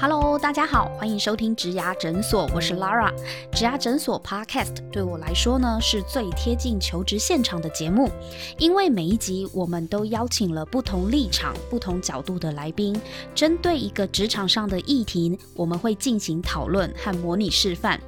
Hello，大家好，欢迎收听植牙诊所，我是 Lara。植牙诊所 Podcast 对我来说呢，是最贴近求职现场的节目，因为每一集我们都邀请了不同立场、不同角度的来宾，针对一个职场上的议题，我们会进行讨论和模拟示范。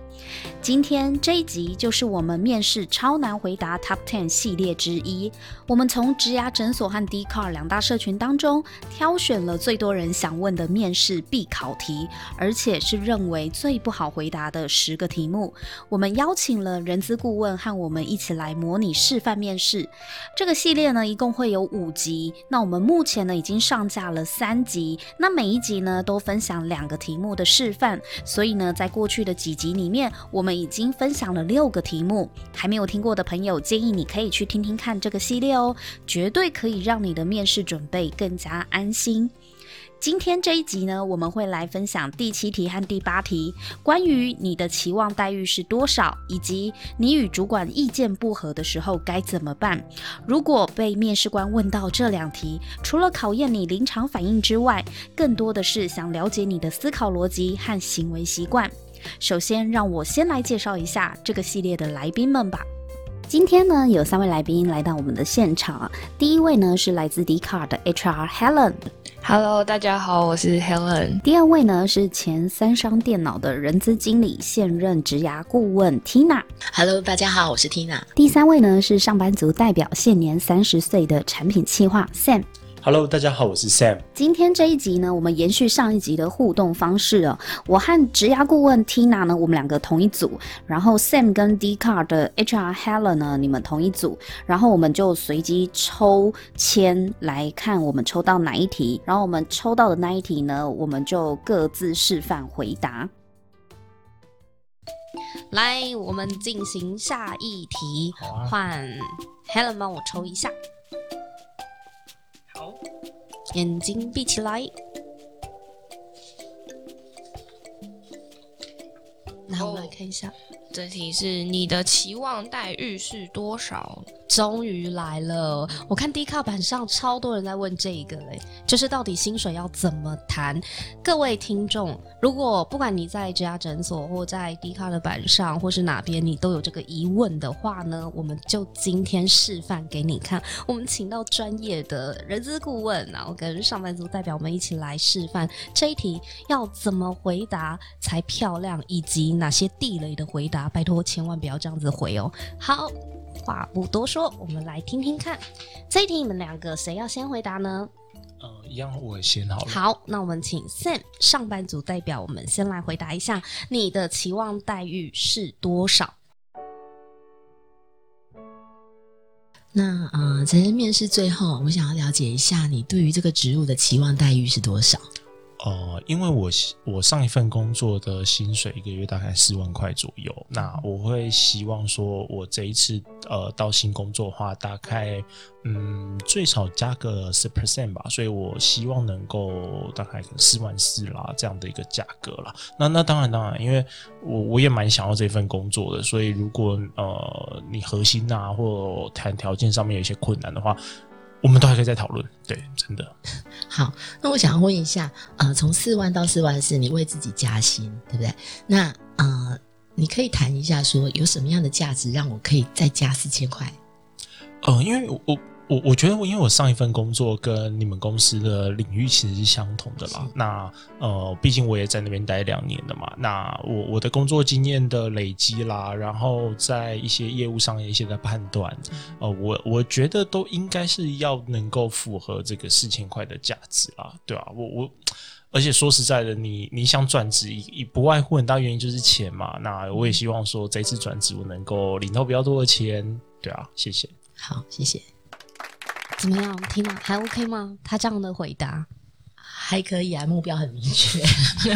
今天这一集就是我们面试超难回答 Top Ten 系列之一。我们从植牙诊所和 d c a r 两大社群当中挑选了最多人想问的面试必考题，而且是认为最不好回答的十个题目。我们邀请了人资顾问和我们一起来模拟示范面试。这个系列呢，一共会有五集。那我们目前呢已经上架了三集，那每一集呢都分享两个题目的示范。所以呢，在过去的几集里面。我们已经分享了六个题目，还没有听过的朋友，建议你可以去听听看这个系列哦，绝对可以让你的面试准备更加安心。今天这一集呢，我们会来分享第七题和第八题，关于你的期望待遇是多少，以及你与主管意见不合的时候该怎么办。如果被面试官问到这两题，除了考验你临场反应之外，更多的是想了解你的思考逻辑和行为习惯。首先，让我先来介绍一下这个系列的来宾们吧。今天呢，有三位来宾来到我们的现场。第一位呢是来自迪卡的 HR Helen。Hello，大家好，我是 Helen。第二位呢是前三商电脑的人资经理，现任职涯顾问 Tina。Hello，大家好，我是 Tina。第三位呢是上班族代表，现年三十岁的产品企划 Sam。Hello，大家好，我是 Sam。今天这一集呢，我们延续上一集的互动方式哦。我和职涯顾问 Tina 呢，我们两个同一组，然后 Sam 跟 d c a r 的 HR Helen 呢，你们同一组，然后我们就随机抽签来看我们抽到哪一题，然后我们抽到的那一题呢，我们就各自示范回答。来，我们进行下一题，换 Helen 帮我抽一下。眼睛闭起来，那我们来看一下，这题是你的期望待遇是多少？终于来了！我看 D 卡板上超多人在问这个嘞，就是到底薪水要怎么谈？各位听众，如果不管你在这家诊所或在 D 卡的板上，或是哪边，你都有这个疑问的话呢，我们就今天示范给你看。我们请到专业的人资顾问，然后跟上班族代表们一起来示范这一题要怎么回答才漂亮，以及哪些地雷的回答，拜托千万不要这样子回哦。好。话不多说，我们来听听看这一题，你们两个谁要先回答呢？呃，一样，我先好了。好，那我们请 Sam 上班族代表，我们先来回答一下，你的期望待遇是多少？那呃，在面试最后，我想要了解一下，你对于这个职务的期望待遇是多少？呃，因为我我上一份工作的薪水一个月大概四万块左右，那我会希望说，我这一次呃到新工作的话，大概嗯最少加个十 percent 吧，所以我希望能够大概四万四啦这样的一个价格啦。那那当然当然，因为我我也蛮想要这份工作的，所以如果呃你核心啊或谈条件上面有一些困难的话。我们都还可以再讨论，对，真的。好，那我想要问一下，呃，从四万到四万四，你为自己加薪，对不对？那呃，你可以谈一下，说有什么样的价值让我可以再加四千块？呃，因为我。我我觉得我因为我上一份工作跟你们公司的领域其实是相同的啦。那呃，毕竟我也在那边待两年了嘛。那我我的工作经验的累积啦，然后在一些业务上的一些的判断，呃，我我觉得都应该是要能够符合这个四千块的价值啦，对吧？我我而且说实在的，你你想转职，一不外乎很大原因就是钱嘛。那我也希望说这次转职我能够领到比较多的钱，对啊，谢谢。好，谢谢。怎么样，听吗？还 OK 吗？他这样的回答还可以啊，目标很明确。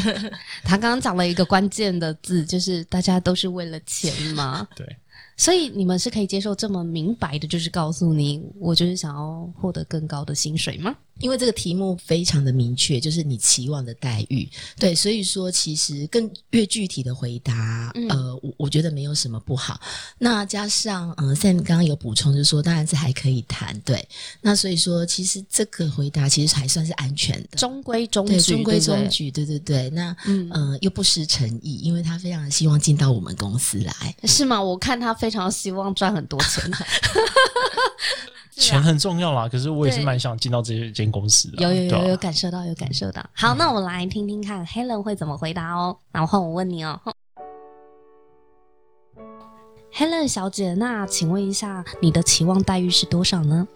他刚刚讲了一个关键的字，就是大家都是为了钱吗？对。所以你们是可以接受这么明白的，就是告诉你，我就是想要获得更高的薪水吗？因为这个题目非常的明确，就是你期望的待遇，对，所以说其实更越具体的回答，嗯呃，我我觉得没有什么不好。那加上，呃，Sam 刚刚有补充，就是说当然是还可以谈，对。那所以说，其实这个回答其实还算是安全的，中规中，矩，中规中。矩，对对对。那嗯呃，又不失诚意，因为他非常希望进到我们公司来。是吗？我看他非常希望赚很多钱。钱很重要啦，可是我也是对蛮想进到这间公司的有有有有感受到，有感受到。好，那我们来听听看 Helen 会怎么回答哦。然后我问你哦。Helen 小姐，那请问一下，你的期望待遇是多少呢？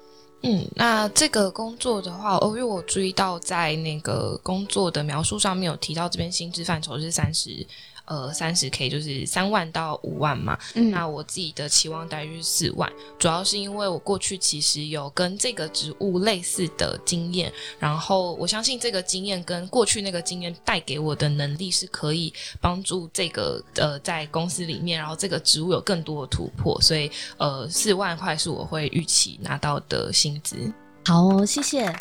嗯，那这个工作的话，哦，因为我注意到在那个工作的描述上面有提到，这边薪资范畴是三十，呃，三十 K，就是三万到五万嘛。嗯那我自己的期望待遇是四万，主要是因为我过去其实有跟这个职务类似的经验，然后我相信这个经验跟过去那个经验带给我的能力是可以帮助这个呃在公司里面，然后这个职务有更多的突破，所以呃四万块是我会预期拿到的薪资。好哦，谢谢。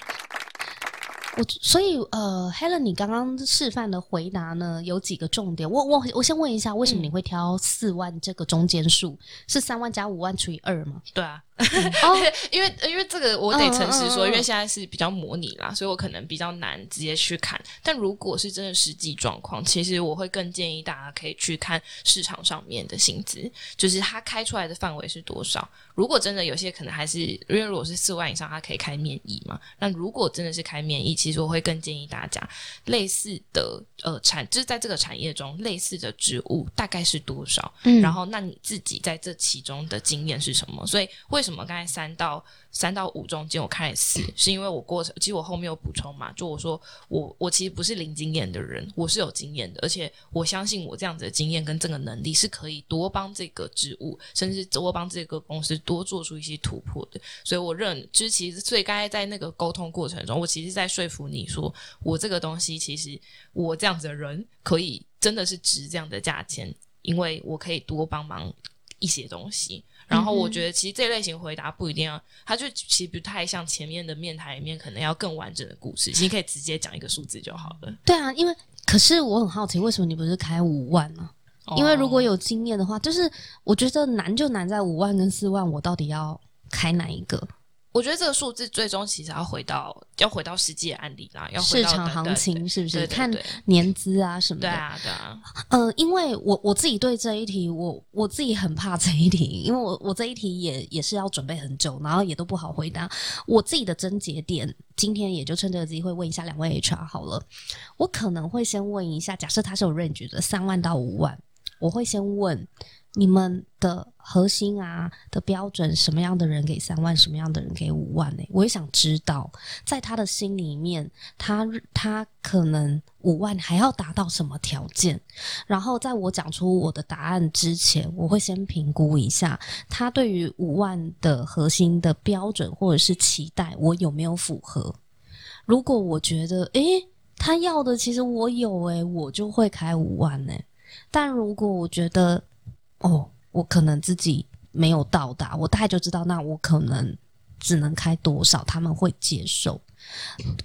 我所以呃，Helen，你刚刚示范的回答呢，有几个重点。我我我先问一下，为什么你会挑四万这个中间数？是三万加五万除以二吗？对啊，哦，因为因为这个我得诚实说，因为现在是比较模拟啦，所以我可能比较难直接去看。但如果是真的实际状况，其实我会更建议大家可以去看市场上面的薪资，就是它开出来的范围是多少。如果真的有些可能还是因为如果是四万以上，它可以开面议嘛。那如果真的是开面议，其实我会更建议大家类似的呃产，就是在这个产业中类似的职务大概是多少。嗯然后那你自己在这其中的经验是什么？所以为什么刚才三到三到五中间我开了四，是因为我过程其实我后面有补充嘛，就我说我我其实不是零经验的人，我是有经验的，而且我相信我这样子的经验跟这个能力是可以多帮这个职务，甚至多帮这个公司多做出一些突破的。所以我认，就是其实所以刚才在那个沟通过程中，我其实在说服你说，我这个东西其实我这样子的人可以真的是值这样的价钱，因为我可以多帮忙一些东西。然后我觉得其实这类型回答不一定要，它就其实不太像前面的面谈里面可能要更完整的故事，其实可以直接讲一个数字就好了。对啊，因为可是我很好奇，为什么你不是开五万呢？因为如果有经验的话，就是我觉得难就难在五万跟四万，我到底要开哪一个？我觉得这个数字最终其实要回到要回到实际的案例啦，要回市到对对场行情是不是？看年资啊什么的。对啊对啊，呃，因为我我自己对这一题，我我自己很怕这一题，因为我我这一题也也是要准备很久，然后也都不好回答。我自己的症结点，今天也就趁这个机会问一下两位 HR 好了。我可能会先问一下，假设他是有 range 的三万到五万，我会先问你们的核心啊的标准，什么样的人给三万，什么样的人给五万呢、我也想知道，在他的心里面，他他可能五万还要达到什么条件？然后在我讲出我的答案之前，我会先评估一下他对于五万的核心的标准或者是期待，我有没有符合？如果我觉得，诶，他要的其实我有、诶，我就会开五万诶、但如果我觉得，哦，我可能自己没有到达，我大概就知道，那我可能只能开多少，他们会接受。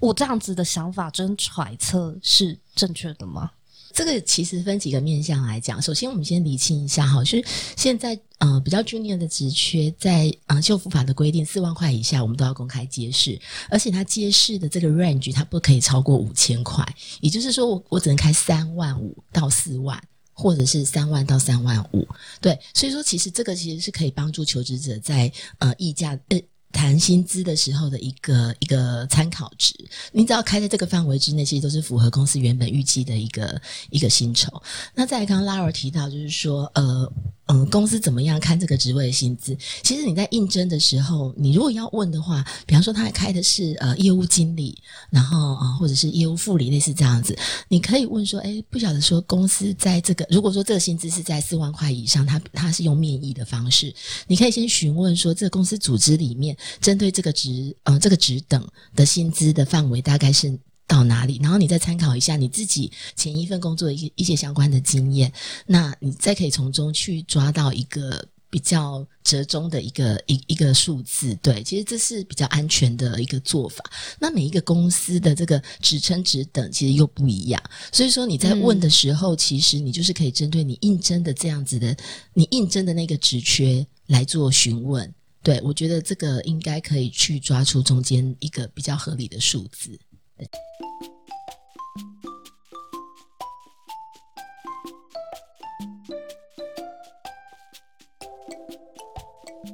我这样子的想法跟揣测是正确的吗？这个其实分几个面向来讲。首先，我们先理清一下哈，就是现在呃比较 junior 的职缺，在呃修复法的规定，四万块以下我们都要公开揭示，而且它揭示的这个 range 它不可以超过五千块，也就是说我我只能开三万五到四万。或者是三万到三万五，对，所以说其实这个其实是可以帮助求职者在呃议价呃谈薪资的时候的一个一个参考值。你只要开在这个范围之内，其实都是符合公司原本预计的一个一个薪酬。那再，刚刚 Lara 提到，就是说，呃，嗯，公司怎么样看这个职位的薪资？其实你在应征的时候，你如果要问的话，比方说他开的是呃业务经理，然后啊、或者是业务副理，类似这样子，你可以问说，哎，不晓得说公司在这个如果说这个薪资是在四万块以上，他他是用面议的方式，你可以先询问说，这个公司组织里面针对这个职呃这个职等的薪资的范围大概是。到哪里，然后你再参考一下你自己前一份工作的一些一些相关的经验，那你再可以从中去抓到一个比较折中的一个一一个数字。对，其实这是比较安全的一个做法。那每一个公司的这个职称职等其实又不一样，所以说你在问的时候，其实你就是可以针对你应征的这样子的，你应征的那个职缺来做询问。对我觉得这个应该可以去抓出中间一个比较合理的数字。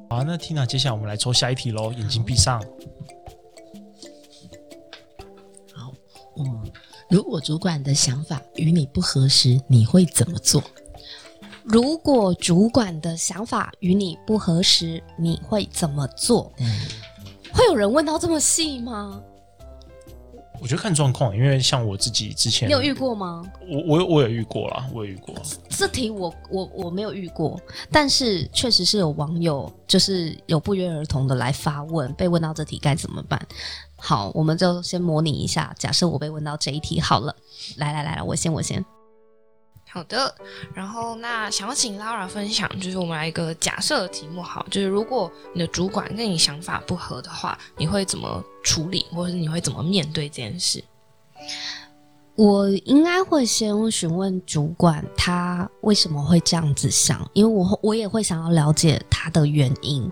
好，那 Tina，接下来我们来抽下一题喽，眼睛闭上。好，嗯，如果主管的想法与你不合时，你会怎么做？如果主管的想法与你不合时，你会怎么做？会有人问到这么细吗？我觉得看状况，因为像我自己之前，你有遇过吗？我我有我有遇过啦，我有遇过。这题我我我没有遇过，但是确实是有网友就是有不约而同的来发问，被问到这题该怎么办？好，我们就先模拟一下，假设我被问到这一题好了，来来来来，我先我先。好的，然后那想要请 Laura 分享，就是我们来一个假设的题目，好，就是如果你的主管跟你想法不合的话，你会怎么处理，或者是你会怎么面对这件事？我应该会先询问主管他为什么会这样子想，因为我我也会想要了解他的原因，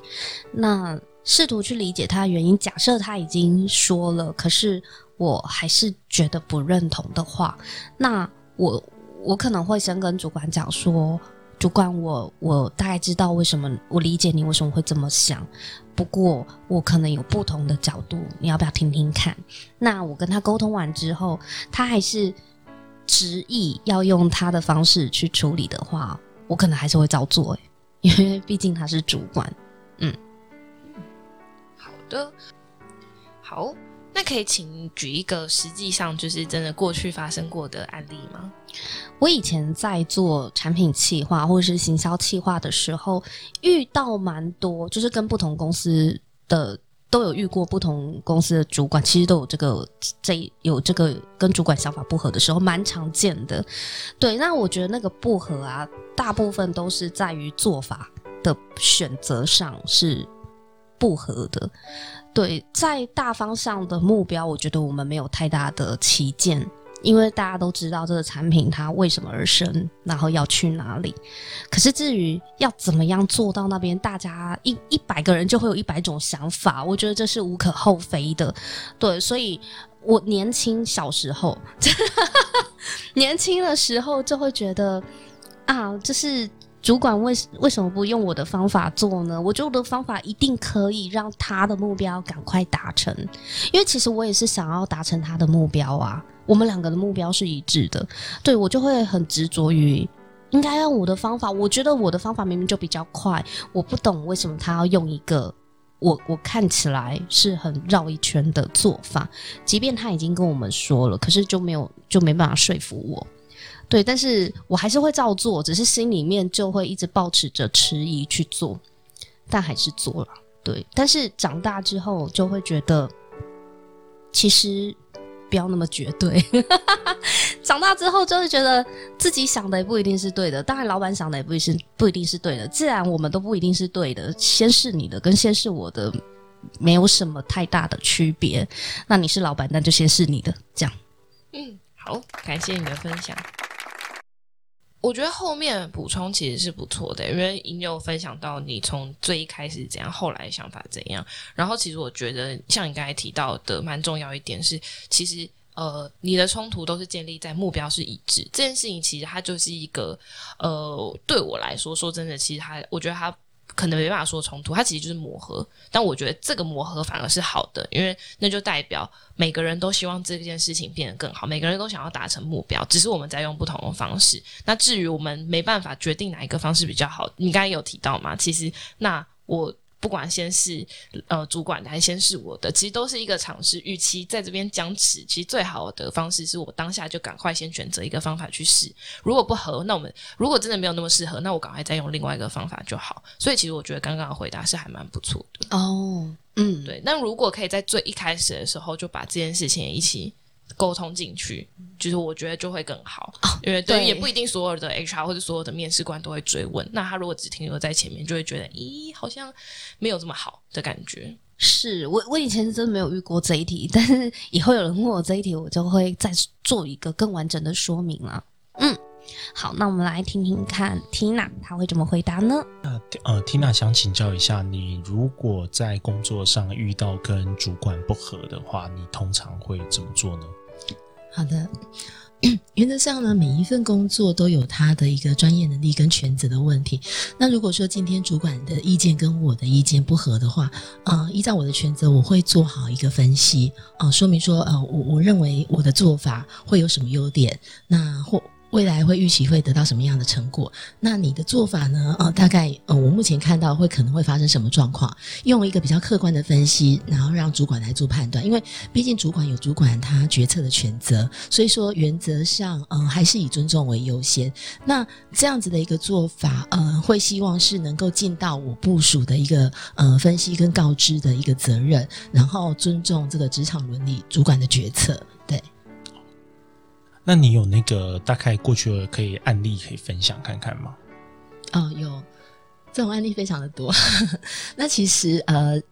那试图去理解他的原因。假设他已经说了，可是我还是觉得不认同的话，那我。我可能会先跟主管讲说，主管，我我大概知道为什么，我理解你为什么会这么想，不过我可能有不同的角度，你要不要听听看？那我跟他沟通完之后，他还是执意要用他的方式去处理的话，我可能还是会照做，因为毕竟他是主管。嗯，好的，好。那可以请举一个实际上就是真的过去发生过的案例吗？我以前在做产品企划或者是行销企划的时候，遇到蛮多，就是跟不同公司的都有遇过不同公司的主管，其实都有这个这有这个跟主管想法不合的时候，蛮常见的。对，那我觉得那个不合啊，大部分都是在于做法的选择上是不合的。对，在大方向的目标，我觉得我们没有太大的旗舰，因为大家都知道这个产品它为什么而生，然后要去哪里。可是至于要怎么样做到那边，大家一一百个人就会有一百种想法，我觉得这是无可厚非的。对，所以我年轻小时候，年轻的时候就会觉得啊，就是。主管为为什么不用我的方法做呢？我觉得我的方法一定可以让他的目标赶快达成，因为其实我也是想要达成他的目标啊。我们两个的目标是一致的，对我就会很执着于应该用我的方法。我觉得我的方法明明就比较快，我不懂为什么他要用一个我我看起来是很绕一圈的做法，即便他已经跟我们说了，可是就没有就没办法说服我。对，但是我还是会照做，只是心里面就会一直保持着迟疑去做，但还是做了。对，但是长大之后就会觉得，其实不要那么绝对。长大之后就会觉得自己想的也不一定是对的，当然老板想的也不一定不一定是对的。既然我们都不一定是对的，先是你的跟先是我的没有什么太大的区别。那你是老板，那就先是你的，这样。嗯，好，感谢你的分享。我觉得后面补充其实是不错的，因为你有分享到你从最一开始怎样，后来想法怎样。然后其实我觉得，像你刚才提到的，蛮重要一点是，其实呃，你的冲突都是建立在目标是一致这件事情。其实它就是一个呃，对我来说，说真的，其实它，我觉得它。可能没办法说冲突，它其实就是磨合。但我觉得这个磨合反而是好的，因为那就代表每个人都希望这件事情变得更好，每个人都想要达成目标，只是我们在用不同的方式。那至于我们没办法决定哪一个方式比较好，你刚才有提到吗？其实那我。不管先是呃主管的还是先是我的，其实都是一个尝试。与其在这边僵持，其实最好的方式是我当下就赶快先选择一个方法去试。如果不合，那我们如果真的没有那么适合，那我赶快再用另外一个方法就好。所以其实我觉得刚刚的回答是还蛮不错的哦。嗯，对。那如果可以在最一开始的时候就把这件事情一起沟通进去，就是我觉得就会更好。因为对对，也不一定所有的 HR 或者所有的面试官都会追问。那他如果只停留在前面，就会觉得，咦，好像没有这么好的感觉。是我我以前是真的没有遇过这一题，但是以后有人问我这一题，我就会再做一个更完整的说明了。嗯，好，那我们来听听看 Tina 她会怎么回答呢？那呃，Tina 想请教一下，你如果在工作上遇到跟主管不合的话，你通常会怎么做呢？好的，原则上呢，每一份工作都有它的一个专业能力跟权责的问题。那如果说今天主管的意见跟我的意见不合的话，呃，依照我的权责，我会做好一个分析，啊，说明说，呃，我我认为我的做法会有什么优点，那或。未来会预期会得到什么样的成果？那你的做法呢？呃，大概呃，我目前看到会可能会发生什么状况？用一个比较客观的分析，然后让主管来做判断。因为毕竟主管有主管他决策的权责，所以说原则上，嗯、还是以尊重为优先。那这样子的一个做法，呃，会希望是能够尽到我部署的一个呃分析跟告知的一个责任，然后尊重这个职场伦理，主管的决策。对。那你有那个大概过去的可以案例可以分享看看吗？哦，有这种案例非常的多。那其实呃，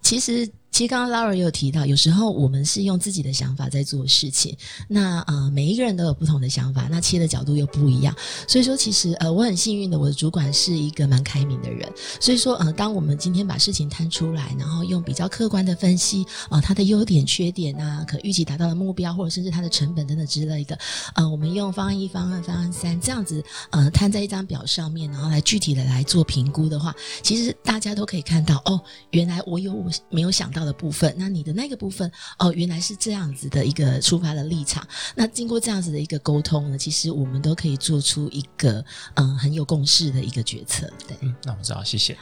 其实其实刚刚 Laura 也有提到，有时候我们是用自己的想法在做事情。那呃，每一个人都有不同的想法，那切的角度又不一样。所以说，其实呃，我很幸运的，我的主管是一个蛮开明的人。所以说，呃，当我们今天把事情摊出来，然后用比较客观的分析，呃，它的优点、缺点啊，可预期达到的目标，或者甚至它的成本等等之类的，呃，我们用方案一、方案方案三这样子，呃，摊在一张表上面，然后来具体的来做评估的话，其实大家都可以看到，哦，原来我有我没有想到的部分，那你的那个部分，哦，原来是这样子的一个出发的立场。那经过这样子的一个沟通呢，其实我们都可以做出一个嗯、呃很有共识的一个决策。对，嗯，那我知道，谢谢。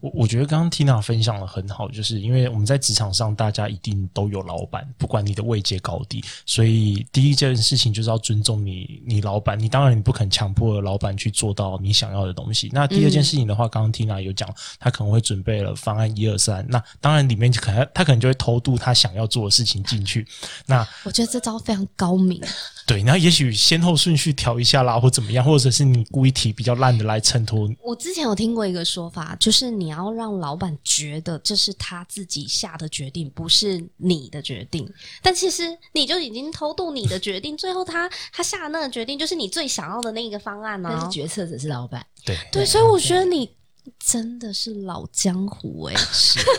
我我觉得刚刚 Tina 分享的很好，就是因为我们在职场上，大家一定都有老板，不管你的位阶高低，所以第一件事情就是要尊重你，你老板。你当然你不肯强迫老板去做到你想要的东西。那第二件事情的话，刚刚 Tina 有讲，他可能会准备了方案一二三，那当然里面可能他可能就会偷渡他想要做的事情进去。那 我觉得这招非常高明。对，然后也许先后顺序调一下啦，或怎么样，或者是你故意提比较烂的来衬托。我之前有听过一个说法，就是你要让老板觉得这是他自己下的决定，不是你的决定。但其实你就已经偷渡你的决定，最后他他下的那个决定就是你最想要的那个方案但是呢、决策者是老板。对，对，所以我觉得你真的是老江湖哎、是。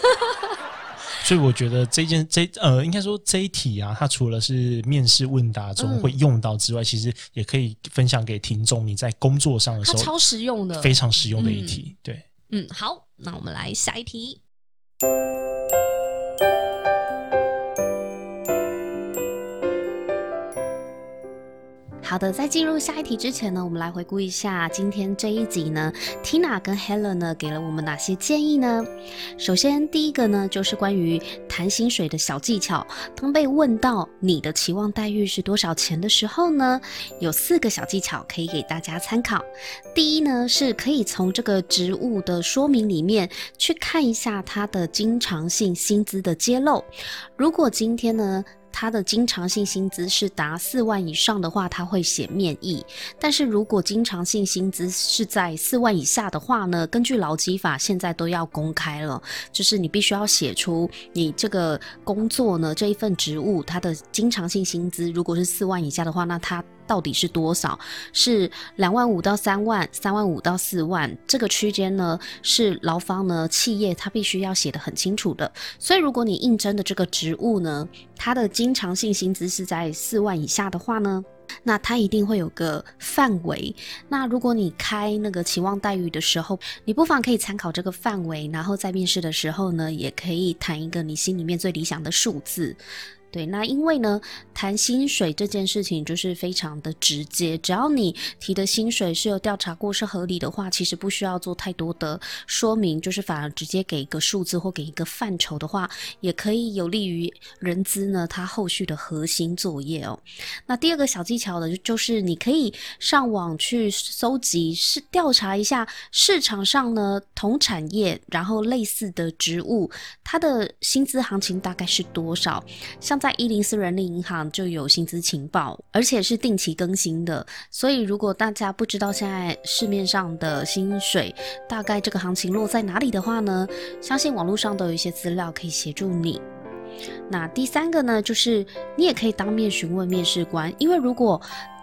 所以我觉得这件这呃，应该说这一题啊，它除了是面试问答中嗯会用到之外，其实也可以分享给听众，你在工作上的时候超实用的。非常实用的一题。对，嗯，好，那我们来下一题。好的，在进入下一题之前呢，我们来回顾一下今天这一集呢，Tina 跟 Helen 呢给了我们哪些建议呢？首先，第一个呢就是关于谈薪水的小技巧。当被问到你的期望待遇是多少钱的时候呢，有四个小技巧可以给大家参考。第一呢，是可以从这个职务的说明里面去看一下它的经常性薪资的揭露。如果今天呢，他的经常性薪资是达四万以上的话，他会写面议；但是如果经常性薪资是在四万以下的话呢，根据劳基法现在都要公开了，就是你必须要写出你这个工作呢这一份职务它的经常性薪资，如果是四万以下的话，那他到底是多少？是两万五到三万，三万五到四万这个区间呢，是劳方呢企业它必须要写得很清楚的。所以如果你应征的这个职务呢，它的经常性薪资是在四万以下的话呢，那它一定会有个范围。那如果你开那个期望待遇的时候，你不妨可以参考这个范围，然后在面试的时候呢，也可以谈一个你心里面最理想的数字。对，那因为呢，谈薪水这件事情就是非常的直接，只要你提的薪水是有调查过是合理的话，其实不需要做太多的说明，就是反而直接给一个数字或给一个范畴的话，也可以有利于人资呢它后续的核心作业哦。那第二个小技巧呢，就是你可以上网去搜集，是调查一下市场上呢同产业然后类似的职务，它的薪资行情大概是多少，像。在一零四人力银行就有薪资情报，而且是定期更新的。所以如果大家不知道现在市面上的薪水大概这个行情落在哪里的话呢，相信网络上都有一些资料可以协助你。那第三个呢，就是你也可以当面询问面试官，因为如果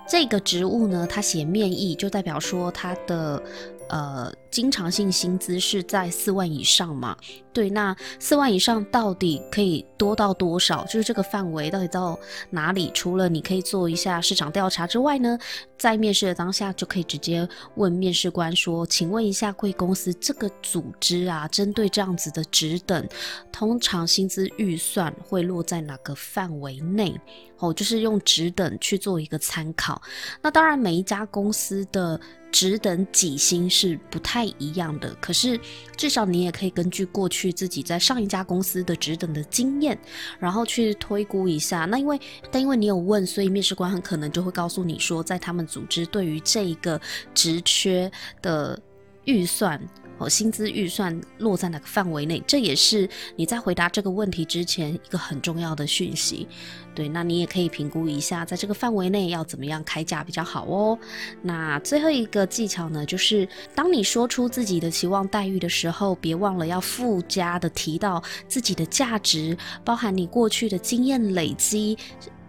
这个职务呢，他写面议，就代表说他的。呃，经常性薪资是在四万以上嘛？对，那四万以上到底可以多到多少？就是这个范围到底到哪里？除了你可以做一下市场调查之外呢，在面试的当下就可以直接问面试官说：“请问一下贵公司这个组织啊，针对这样子的职等，通常薪资预算会落在哪个范围内？”哦，就是用职等去做一个参考。那当然，每一家公司的。职等几薪是不太一样的，可是至少你也可以根据过去自己在上一家公司的职等的经验，然后去推估一下。那因为但因为你有问，所以面试官很可能就会告诉你说，在他们组织对于这一个职缺的预算。哦，薪资预算落在哪个范围内？这也是你在回答这个问题之前一个很重要的讯息。对，那你也可以评估一下，在这个范围内要怎么样开价比较好哦。那最后一个技巧呢，就是当你说出自己的期望待遇的时候，别忘了要附加的提到自己的价值，包含你过去的经验累积。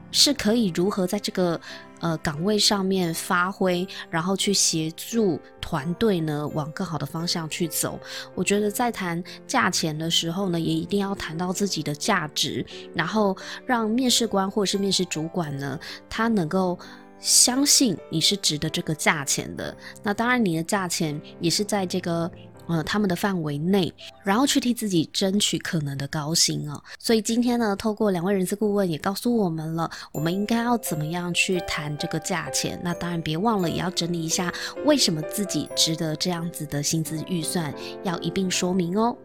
是可以如何在这个呃岗位上面发挥，然后去协助团队呢往更好的方向去走？我觉得在谈价钱的时候呢，也一定要谈到自己的价值，然后让面试官或者是面试主管呢，他能够相信你是值得这个价钱的。那当然，你的价钱也是在这个。呃，他们的范围内，然后去替自己争取可能的高薪哦。所以今天呢，透过两位人资顾问也告诉我们了，我们应该要怎么样去谈这个价钱。那当然别忘了，也要整理一下为什么自己值得这样子的薪资预算，要一并说明哦。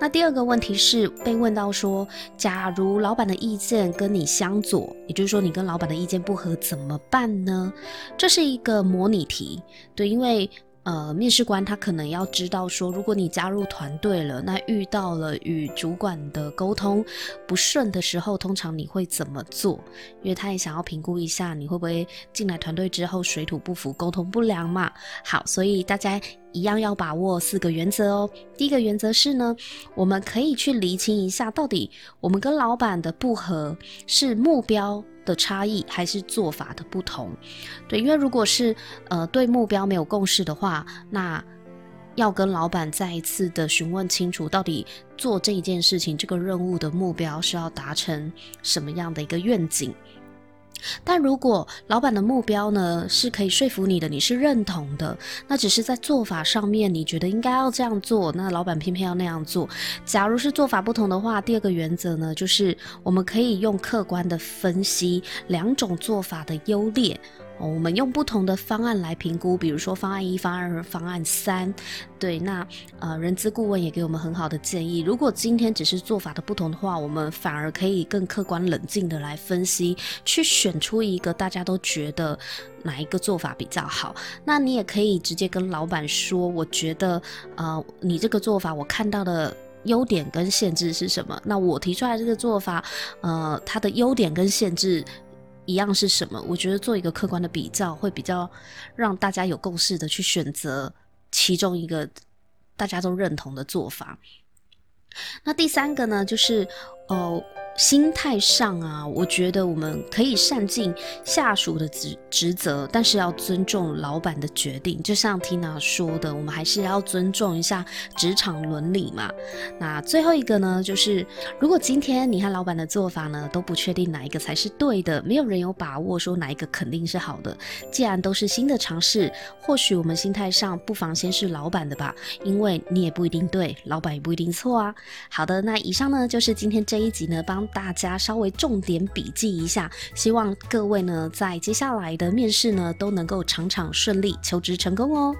那第二个问题是被问到说，假如老板的意见跟你相左，也就是说你跟老板的意见不合，怎么办呢？这是一个模拟题，对，因为。呃，面试官他可能要知道说，如果你加入团队了，那遇到了与主管的沟通不顺的时候，通常你会怎么做？因为他也想要评估一下你会不会进来团队之后水土不服、沟通不良嘛。好，所以大家一样要把握四个原则哦。第一个原则是呢，我们可以去厘清一下，到底我们跟老板的不合是目标。的差异还是做法的不同，对，因为如果是呃对目标没有共识的话，那要跟老板再一次的询问清楚，到底做这一件事情这个任务的目标是要达成什么样的一个愿景。但如果老板的目标呢是可以说服你的，你是认同的，那只是在做法上面你觉得应该要这样做，那老板偏偏要那样做。假如是做法不同的话，第二个原则呢，就是我们可以用客观的分析两种做法的优劣。我们用不同的方案来评估，比如说方案一、方案二、方案三。对，那呃，人资顾问也给我们很好的建议。如果今天只是做法的不同的话，我们反而可以更客观冷静的来分析，去选出一个大家都觉得哪一个做法比较好。那你也可以直接跟老板说，我觉得呃，你这个做法我看到的优点跟限制是什么？那我提出来这个做法，呃，它的优点跟限制。一样是什么？我觉得做一个客观的比较，会比较让大家有共识的去选择其中一个大家都认同的做法。那第三个呢，就是哦。心态上啊，我觉得我们可以善尽下属的职职责，但是要尊重老板的决定。就像 Tina 说的，我们还是要尊重一下职场伦理嘛。那最后一个呢，就是如果今天你和老板的做法呢都不确定哪一个才是对的，没有人有把握说哪一个肯定是好的。既然都是新的尝试，或许我们心态上不妨先是老板的吧，因为你也不一定对，老板也不一定错啊。好的，那以上呢就是今天这一集呢帮。大家稍微重点笔记一下，希望各位呢在接下来的面试呢都能够场场顺利，求职成功哦。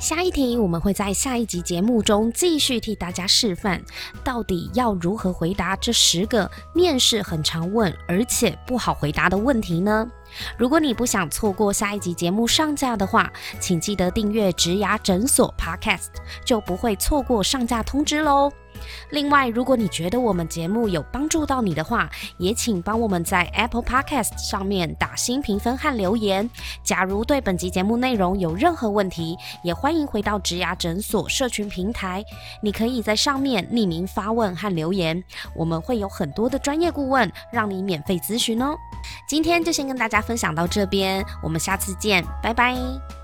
下一题，我们会在下一集节目中继续替大家示范，到底要如何回答这十个面试很常问而且不好回答的问题呢？如果你不想错过下一集节目上架的话，请记得订阅植牙诊所 Podcast，就不会错过上架通知喽。另外，如果你觉得我们节目有帮助到你的话，也请帮我们在 Apple Podcast 上面打新评分和留言。假如对本集节目内容有任何问题，也欢迎回到植牙诊所社群平台，你可以在上面匿名发问和留言，我们会有很多的专业顾问让你免费咨询哦。今天就先跟大家分享到这边，我们下次见，拜拜。